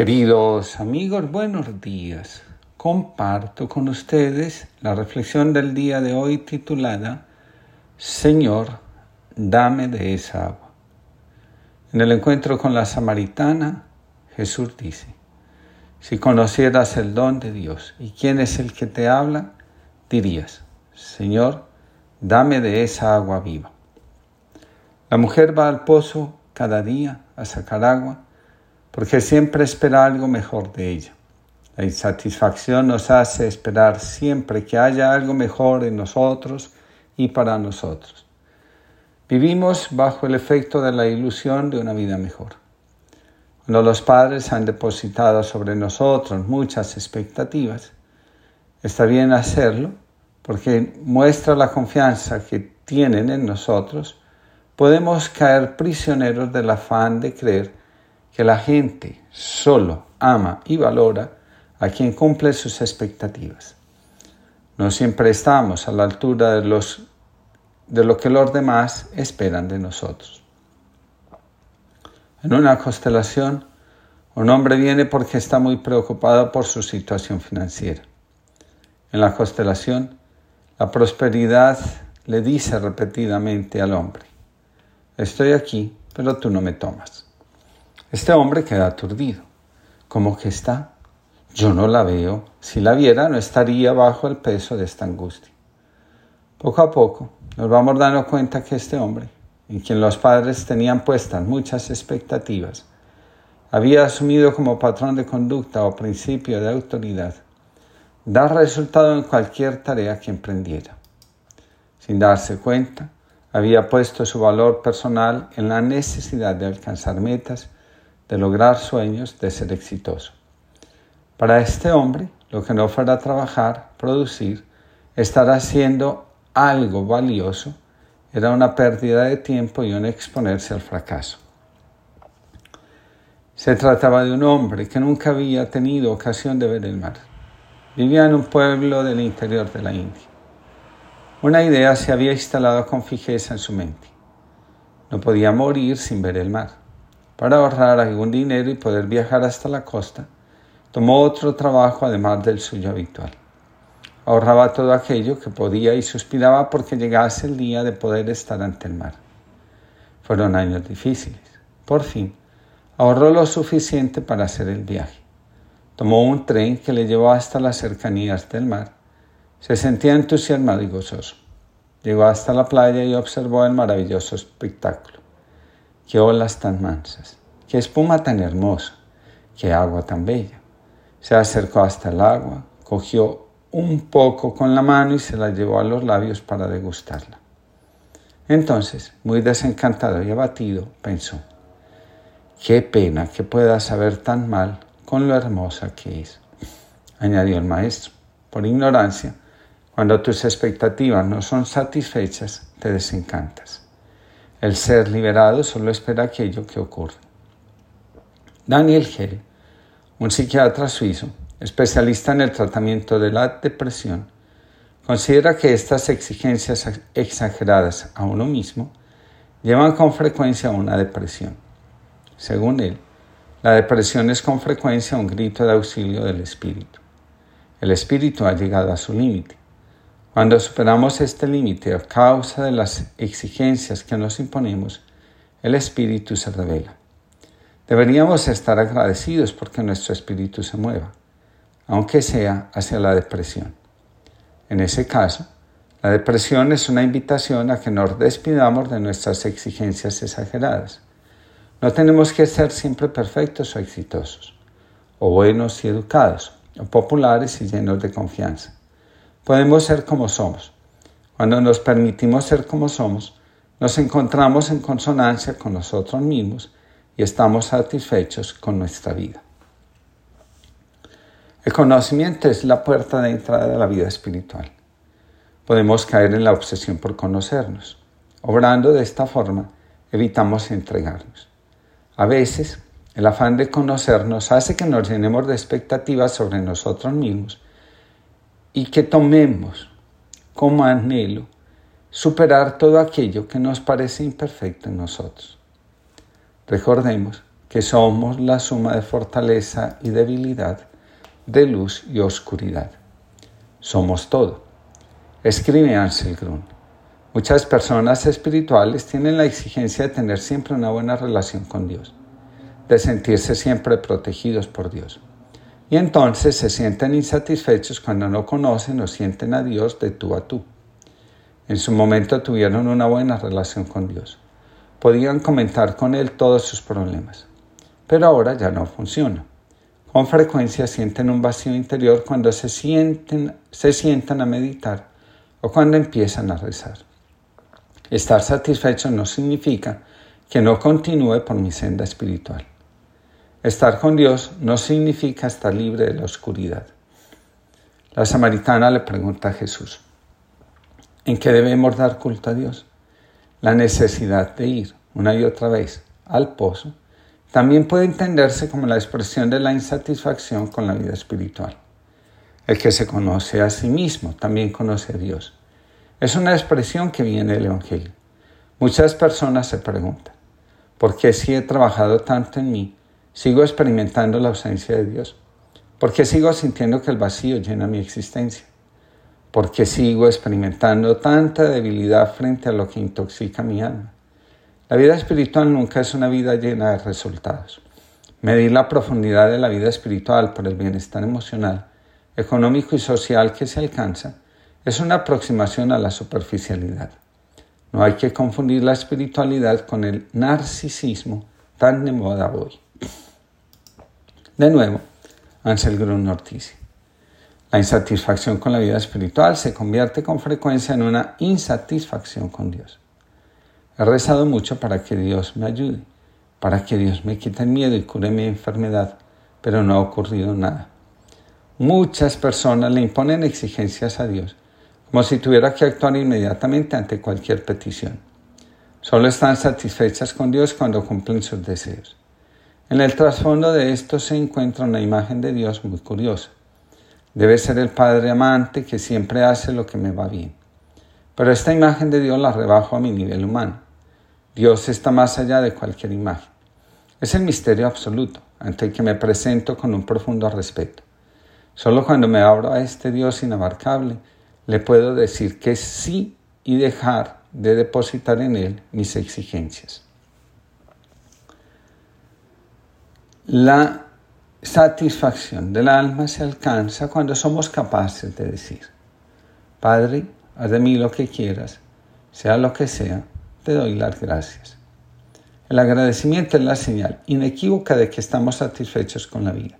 Queridos amigos, buenos días. Comparto con ustedes la reflexión del día de hoy titulada Señor, dame de esa agua. En el encuentro con la samaritana, Jesús dice, si conocieras el don de Dios y quién es el que te habla, dirías, Señor, dame de esa agua viva. La mujer va al pozo cada día a sacar agua porque siempre espera algo mejor de ella. La insatisfacción nos hace esperar siempre que haya algo mejor en nosotros y para nosotros. Vivimos bajo el efecto de la ilusión de una vida mejor. Cuando los padres han depositado sobre nosotros muchas expectativas, está bien hacerlo porque muestra la confianza que tienen en nosotros, podemos caer prisioneros del afán de creer que la gente solo ama y valora a quien cumple sus expectativas. No siempre estamos a la altura de, los, de lo que los demás esperan de nosotros. En una constelación, un hombre viene porque está muy preocupado por su situación financiera. En la constelación, la prosperidad le dice repetidamente al hombre, estoy aquí, pero tú no me tomas. Este hombre queda aturdido. ¿Cómo que está? Yo no la veo. Si la viera, no estaría bajo el peso de esta angustia. Poco a poco nos vamos dando cuenta que este hombre, en quien los padres tenían puestas muchas expectativas, había asumido como patrón de conducta o principio de autoridad, dar resultado en cualquier tarea que emprendiera. Sin darse cuenta, había puesto su valor personal en la necesidad de alcanzar metas de lograr sueños, de ser exitoso. Para este hombre, lo que no fuera trabajar, producir, estar haciendo algo valioso, era una pérdida de tiempo y un exponerse al fracaso. Se trataba de un hombre que nunca había tenido ocasión de ver el mar. Vivía en un pueblo del interior de la India. Una idea se había instalado con fijeza en su mente. No podía morir sin ver el mar. Para ahorrar algún dinero y poder viajar hasta la costa, tomó otro trabajo además del suyo habitual. Ahorraba todo aquello que podía y suspiraba porque llegase el día de poder estar ante el mar. Fueron años difíciles. Por fin, ahorró lo suficiente para hacer el viaje. Tomó un tren que le llevó hasta las cercanías del mar. Se sentía entusiasmado y gozoso. Llegó hasta la playa y observó el maravilloso espectáculo. Qué olas tan mansas, qué espuma tan hermosa, qué agua tan bella. Se acercó hasta el agua, cogió un poco con la mano y se la llevó a los labios para degustarla. Entonces, muy desencantado y abatido, pensó, qué pena que pueda saber tan mal con lo hermosa que es. Añadió el maestro, por ignorancia, cuando tus expectativas no son satisfechas, te desencantas. El ser liberado solo espera aquello que ocurre. Daniel Hell, un psiquiatra suizo, especialista en el tratamiento de la depresión, considera que estas exigencias exageradas a uno mismo llevan con frecuencia a una depresión. Según él, la depresión es con frecuencia un grito de auxilio del espíritu. El espíritu ha llegado a su límite cuando superamos este límite a causa de las exigencias que nos imponemos, el espíritu se revela. Deberíamos estar agradecidos porque nuestro espíritu se mueva, aunque sea hacia la depresión. En ese caso, la depresión es una invitación a que nos despidamos de nuestras exigencias exageradas. No tenemos que ser siempre perfectos o exitosos, o buenos y educados, o populares y llenos de confianza. Podemos ser como somos. Cuando nos permitimos ser como somos, nos encontramos en consonancia con nosotros mismos y estamos satisfechos con nuestra vida. El conocimiento es la puerta de entrada de la vida espiritual. Podemos caer en la obsesión por conocernos. Obrando de esta forma, evitamos entregarnos. A veces, el afán de conocernos hace que nos llenemos de expectativas sobre nosotros mismos y que tomemos como anhelo superar todo aquello que nos parece imperfecto en nosotros. Recordemos que somos la suma de fortaleza y debilidad, de luz y oscuridad. Somos todo. Escribe Ansel Grun. Muchas personas espirituales tienen la exigencia de tener siempre una buena relación con Dios, de sentirse siempre protegidos por Dios. Y entonces se sienten insatisfechos cuando no conocen o sienten a Dios de tú a tú. En su momento tuvieron una buena relación con Dios. Podían comentar con Él todos sus problemas. Pero ahora ya no funciona. Con frecuencia sienten un vacío interior cuando se, sienten, se sientan a meditar o cuando empiezan a rezar. Estar satisfecho no significa que no continúe por mi senda espiritual. Estar con Dios no significa estar libre de la oscuridad. La samaritana le pregunta a Jesús, ¿en qué debemos dar culto a Dios? La necesidad de ir una y otra vez al pozo también puede entenderse como la expresión de la insatisfacción con la vida espiritual. El que se conoce a sí mismo también conoce a Dios. Es una expresión que viene del Evangelio. Muchas personas se preguntan, ¿por qué si he trabajado tanto en mí, sigo experimentando la ausencia de Dios? ¿Por qué sigo sintiendo que el vacío llena mi existencia? ¿Por qué sigo experimentando tanta debilidad frente a lo que intoxica mi alma? La vida espiritual nunca es una vida llena de resultados. Medir la profundidad de la vida espiritual por el bienestar emocional, económico y social que se alcanza es una aproximación a la superficialidad. No hay que confundir la espiritualidad con el narcisismo tan de moda hoy. De nuevo, Ansel Grun Ortiz. La insatisfacción con la vida espiritual se convierte con frecuencia en una insatisfacción con Dios. He rezado mucho para que Dios me ayude, para que Dios me quite el miedo y cure mi enfermedad, pero no ha ocurrido nada. Muchas personas le imponen exigencias a Dios como si tuviera que actuar inmediatamente ante cualquier petición. Solo están satisfechas con Dios cuando cumplen sus deseos. En el trasfondo de esto se encuentra una imagen de Dios muy curiosa. Debe ser el Padre amante que siempre hace lo que me va bien. Pero esta imagen de Dios la rebajo a mi nivel humano. Dios está más allá de cualquier imagen. Es el misterio absoluto, ante el que me presento con un profundo respeto. Solo cuando me abro a este Dios inabarcable, le puedo decir que sí y dejar de depositar en Él mis exigencias. La satisfacción del alma se alcanza cuando somos capaces de decir, Padre, haz de mí lo que quieras, sea lo que sea, te doy las gracias. El agradecimiento es la señal inequívoca de que estamos satisfechos con la vida.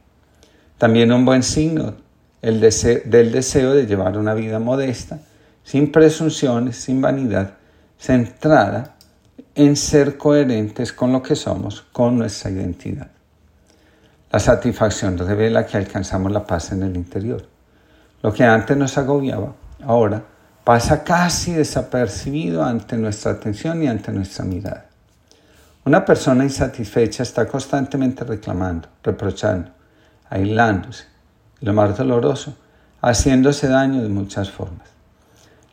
También un buen signo el deseo, del deseo de llevar una vida modesta, sin presunciones, sin vanidad, centrada en ser coherentes con lo que somos, con nuestra identidad. La satisfacción revela que alcanzamos la paz en el interior. Lo que antes nos agobiaba, ahora pasa casi desapercibido ante nuestra atención y ante nuestra mirada. Una persona insatisfecha está constantemente reclamando, reprochando, aislándose, lo más doloroso, haciéndose daño de muchas formas.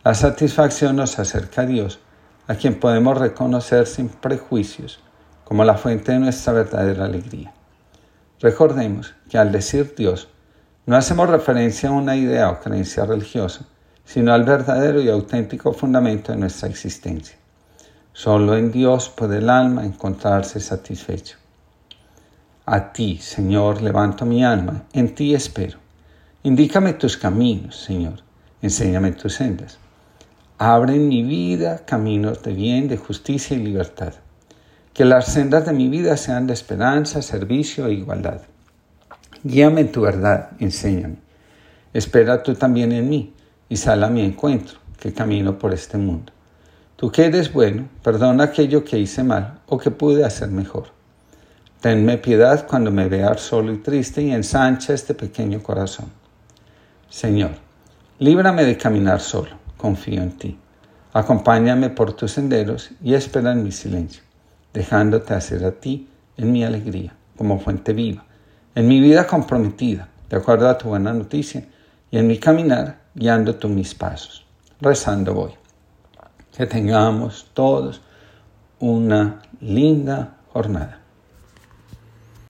La satisfacción nos acerca a Dios, a quien podemos reconocer sin prejuicios como la fuente de nuestra verdadera alegría. Recordemos que al decir Dios, no hacemos referencia a una idea o creencia religiosa, sino al verdadero y auténtico fundamento de nuestra existencia. Solo en Dios puede el alma encontrarse satisfecho. A ti, Señor, levanto mi alma, en ti espero. Indícame tus caminos, Señor, enséñame tus sendas. Abre en mi vida caminos de bien, de justicia y libertad. Que las sendas de mi vida sean de esperanza, servicio e igualdad. Guíame en tu verdad, enséñame. Espera tú también en mí y sal a mi encuentro, que camino por este mundo. Tú que eres bueno, perdona aquello que hice mal o que pude hacer mejor. Tenme piedad cuando me veas solo y triste y ensancha este pequeño corazón. Señor, líbrame de caminar solo, confío en ti. Acompáñame por tus senderos y espera en mi silencio, dejándote hacer a ti en mi alegría, como fuente viva, en mi vida comprometida, de acuerdo a tu buena noticia, y en mi caminar, guiando tú mis pasos. Rezando voy. Que tengamos todos una linda jornada.